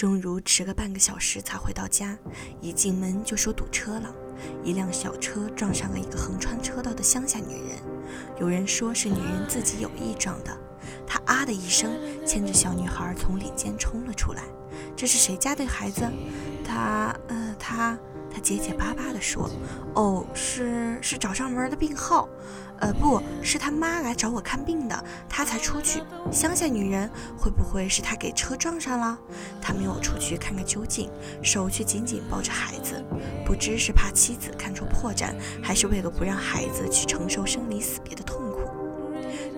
钟如迟个半个小时才回到家，一进门就说堵车了，一辆小车撞上了一个横穿车道的乡下女人。有人说是女人自己有意撞的。她啊的一声，牵着小女孩从里间冲了出来。这是谁家的孩子？她，呃，她。他结结巴巴地说：“哦，是是找上门的病号，呃，不是他妈来找我看病的，他才出去。乡下女人会不会是他给车撞上了？他没有出去看个究竟，手却紧紧抱着孩子，不知是怕妻子看出破绽，还是为了不让孩子去承受生离死别的痛苦。”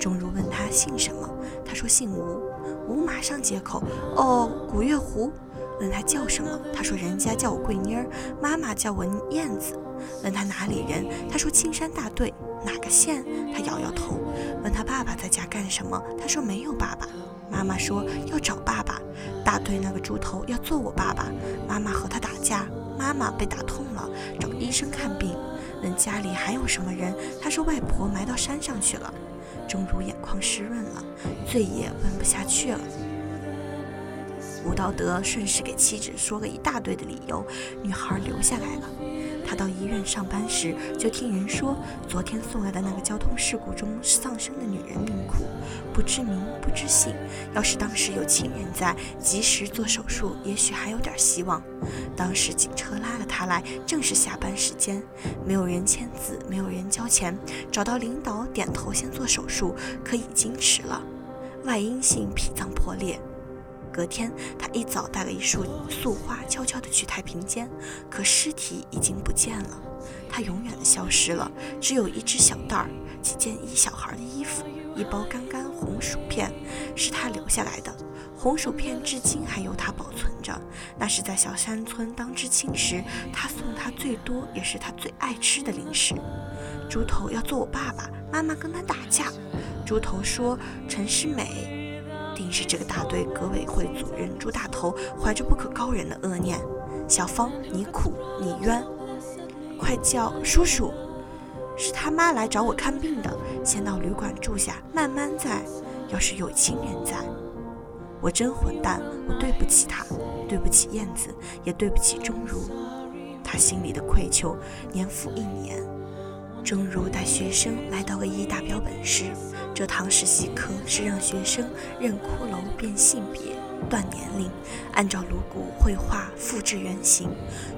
钟如问他姓什么，他说姓吴。吴马上接口：“哦，古月湖。”问他叫什么，他说人家叫我桂妮儿，妈妈叫我燕子。问他哪里人，他说青山大队，哪个县？他摇摇头。问他爸爸在家干什么，他说没有爸爸。妈妈说要找爸爸，大队那个猪头要做我爸爸。妈妈和他打架，妈妈被打痛了，找医生看病。问家里还有什么人，他说外婆埋到山上去了。钟如眼眶湿润了，醉也问不下去了。吴道德顺势给妻子说了一大堆的理由，女孩留下来了。他到医院上班时，就听人说，昨天送来的那个交通事故中丧生的女人命苦，不知名不知姓。要是当时有亲人在，及时做手术，也许还有点希望。当时警车拉了他来，正是下班时间，没有人签字，没有人交钱，找到领导点头先做手术，可已经迟了，外阴性脾脏破裂。隔天，他一早带了一束素花，悄悄地去太平间，可尸体已经不见了，他永远的消失了，只有一只小袋儿，几件一小孩的衣服，一包干干红薯片，是他留下来的。红薯片至今还由他保存着，那是在小山村当知青时，他送他最多也是他最爱吃的零食。猪头要做我爸爸，妈妈跟他打架。猪头说陈世美。定是这个大队革委会主任朱大头怀着不可告人的恶念。小芳，你苦你冤，快叫叔叔！是他妈来找我看病的，先到旅馆住下，慢慢再。要是有亲人在，我真混蛋，我对不起他，对不起燕子，也对不起钟如。他心里的愧疚，年复一年。钟如带学生来到个一大标本室。这堂实习课是让学生认骷髅、辨性别、断年龄，按照颅骨绘画复制原型。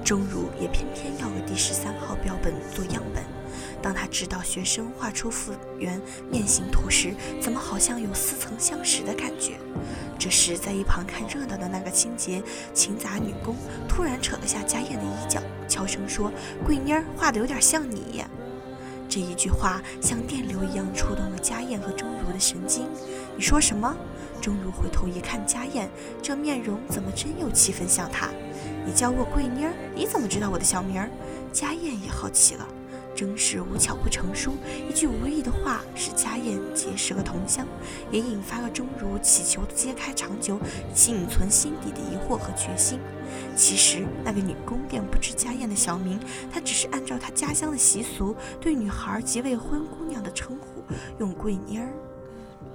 钟如也偏偏要个第十三号标本做样本。当他知道学生画出复原面形图时，怎么好像有似曾相识的感觉？这时，在一旁看热闹的那个清洁勤杂女工突然扯了下家燕的衣角，悄声说：“桂妮儿画的有点像你。”这一句话像电流一样触动了家燕和钟如的神经。你说什么？钟如回头一看，家燕这面容怎么真有七分像她？你叫我桂妮儿，你怎么知道我的小名儿？家燕也好奇了。真是无巧不成书，一句无意的话使家燕结识了同乡，也引发了钟如祈求揭开长久仅存心底的疑惑和决心。其实那个女工便不知家燕的小名，她只是按照她家乡的习俗，对女孩及未婚姑娘的称呼，用“桂妮儿”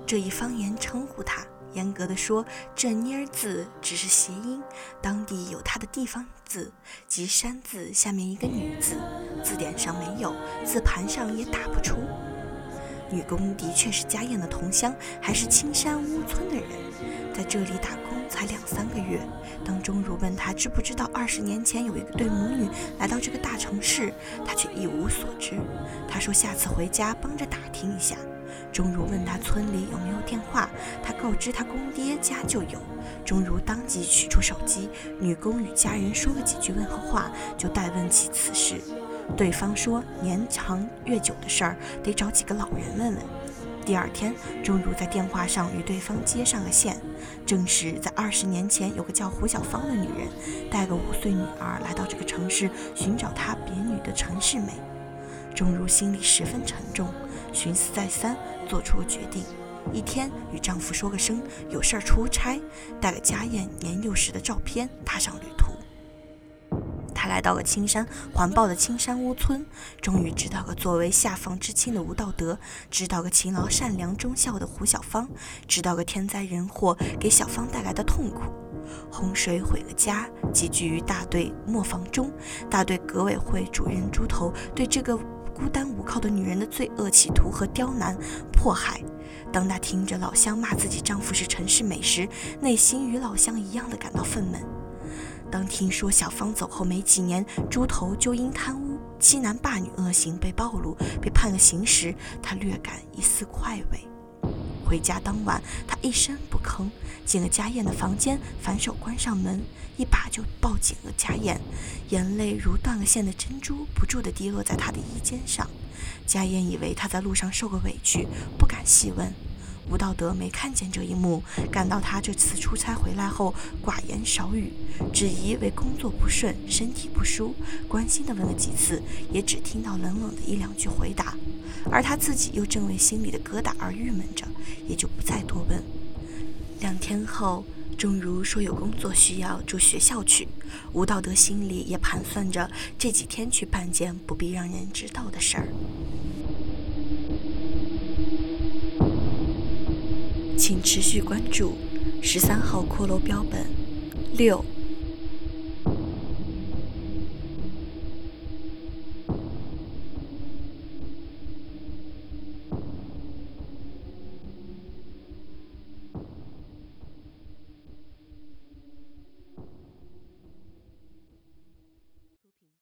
这一方言称呼她。严格的说，这“妮儿”字只是谐音，当地有它的地方字，即山字下面一个女字，字典上没有，字盘上也打不出。女工的确是家燕的同乡，还是青山屋村的人，在这里打工才两三个月。当钟如问他知不知道二十年前有一对母女来到这个大城市，他却一无所知。他说下次回家帮着打听一下。钟如问他村里有没有电话，他告知他公爹家就有。钟如当即取出手机，女工与家人说了几句问候话，就代问起此事。对方说年长月久的事儿，得找几个老人问问。第二天，钟如在电话上与对方接上了线，证实在二十年前有个叫胡小芳的女人，带个五岁女儿来到这个城市寻找她别女的陈世美。钟如心里十分沉重。寻思再三，做出了决定。一天，与丈夫说个声有事儿出差，带了家燕年幼时的照片，踏上旅途。他来到了青山环抱的青山屋村，终于知道了作为下放知青的吴道德，知道个勤劳善良忠孝的胡小芳，知道个天灾人祸给小芳带来的痛苦。洪水毁了家，集聚于大队磨坊中。大队革委会主任猪头对这个孤单无靠的女人的罪恶企图和刁难迫害，当她听着老乡骂自己丈夫是陈世美时，内心与老乡一样的感到愤懑。当听说小芳走后没几年，猪头就因贪污、欺男霸女恶行被暴露，被判了刑时，她略感一丝快慰。回家当晚，他一声不吭，进了家燕的房间，反手关上门，一把就抱紧了家燕，眼泪如断了线的珍珠，不住地滴落在他的衣肩上。家燕以为他在路上受了委屈，不敢细问。吴道德没看见这一幕，感到他这次出差回来后寡言少语，只疑为工作不顺、身体不舒，关心地问了几次，也只听到冷冷的一两句回答。而他自己又正为心里的疙瘩而郁闷着，也就不再多问。两天后，正如说有工作需要住学校去，吴道德心里也盘算着这几天去办件不必让人知道的事儿。请持续关注十三号骷髅标本六。